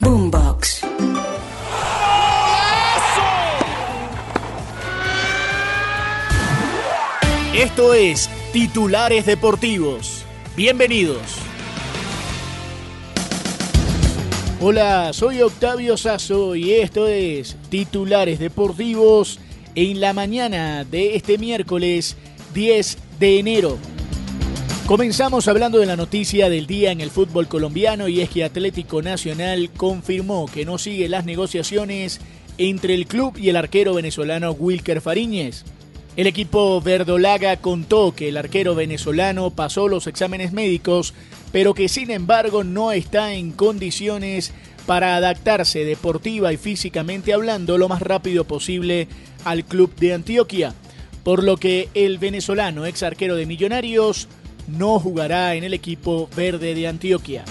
Boombox. Esto es Titulares Deportivos. Bienvenidos. Hola, soy Octavio Sazo y esto es Titulares Deportivos en la mañana de este miércoles 10 de enero. Comenzamos hablando de la noticia del día en el fútbol colombiano y es que Atlético Nacional confirmó que no sigue las negociaciones entre el club y el arquero venezolano Wilker Fariñez. El equipo verdolaga contó que el arquero venezolano pasó los exámenes médicos, pero que sin embargo no está en condiciones para adaptarse deportiva y físicamente hablando lo más rápido posible al club de Antioquia, por lo que el venezolano ex arquero de Millonarios no jugará en el equipo verde de Antioquia.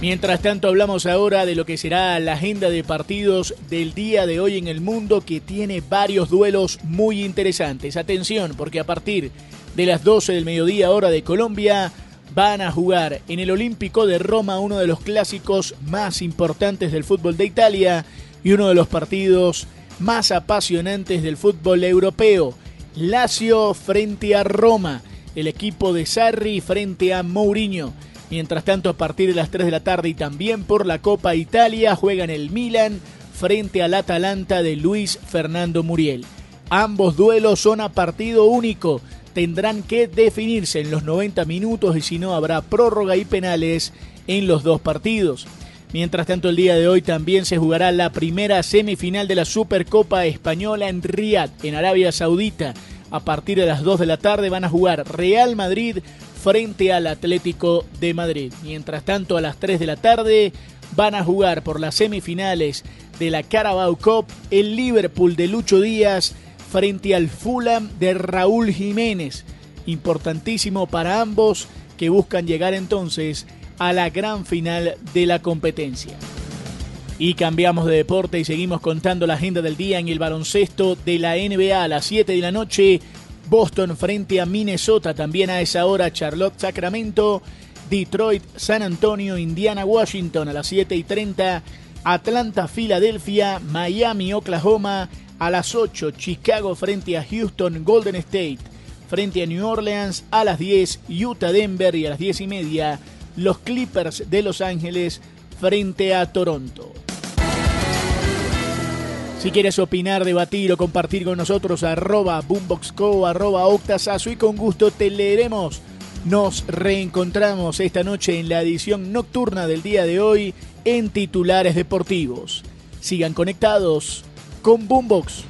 Mientras tanto hablamos ahora de lo que será la agenda de partidos del día de hoy en el mundo que tiene varios duelos muy interesantes. Atención, porque a partir de las 12 del mediodía hora de Colombia van a jugar en el Olímpico de Roma uno de los clásicos más importantes del fútbol de Italia y uno de los partidos más apasionantes del fútbol europeo. Lazio frente a Roma, el equipo de Sarri frente a Mourinho. Mientras tanto, a partir de las 3 de la tarde y también por la Copa Italia, juegan el Milan frente al Atalanta de Luis Fernando Muriel. Ambos duelos son a partido único. Tendrán que definirse en los 90 minutos y si no habrá prórroga y penales en los dos partidos. Mientras tanto, el día de hoy también se jugará la primera semifinal de la Supercopa Española en Riyadh, en Arabia Saudita. A partir de las 2 de la tarde van a jugar Real Madrid frente al Atlético de Madrid. Mientras tanto, a las 3 de la tarde van a jugar por las semifinales de la Carabao Cup el Liverpool de Lucho Díaz frente al Fulham de Raúl Jiménez. Importantísimo para ambos que buscan llegar entonces a la gran final de la competencia. Y cambiamos de deporte y seguimos contando la agenda del día en el baloncesto de la NBA a las 7 de la noche. Boston frente a Minnesota, también a esa hora Charlotte Sacramento, Detroit, San Antonio, Indiana, Washington a las 7 y 30, Atlanta, Filadelfia, Miami, Oklahoma a las 8, Chicago frente a Houston, Golden State frente a New Orleans a las 10, Utah, Denver y a las 10 y media, los Clippers de Los Ángeles frente a Toronto. Si quieres opinar, debatir o compartir con nosotros, arroba boomboxco, arroba octasazo y con gusto te leeremos. Nos reencontramos esta noche en la edición nocturna del día de hoy en Titulares Deportivos. Sigan conectados con Boombox.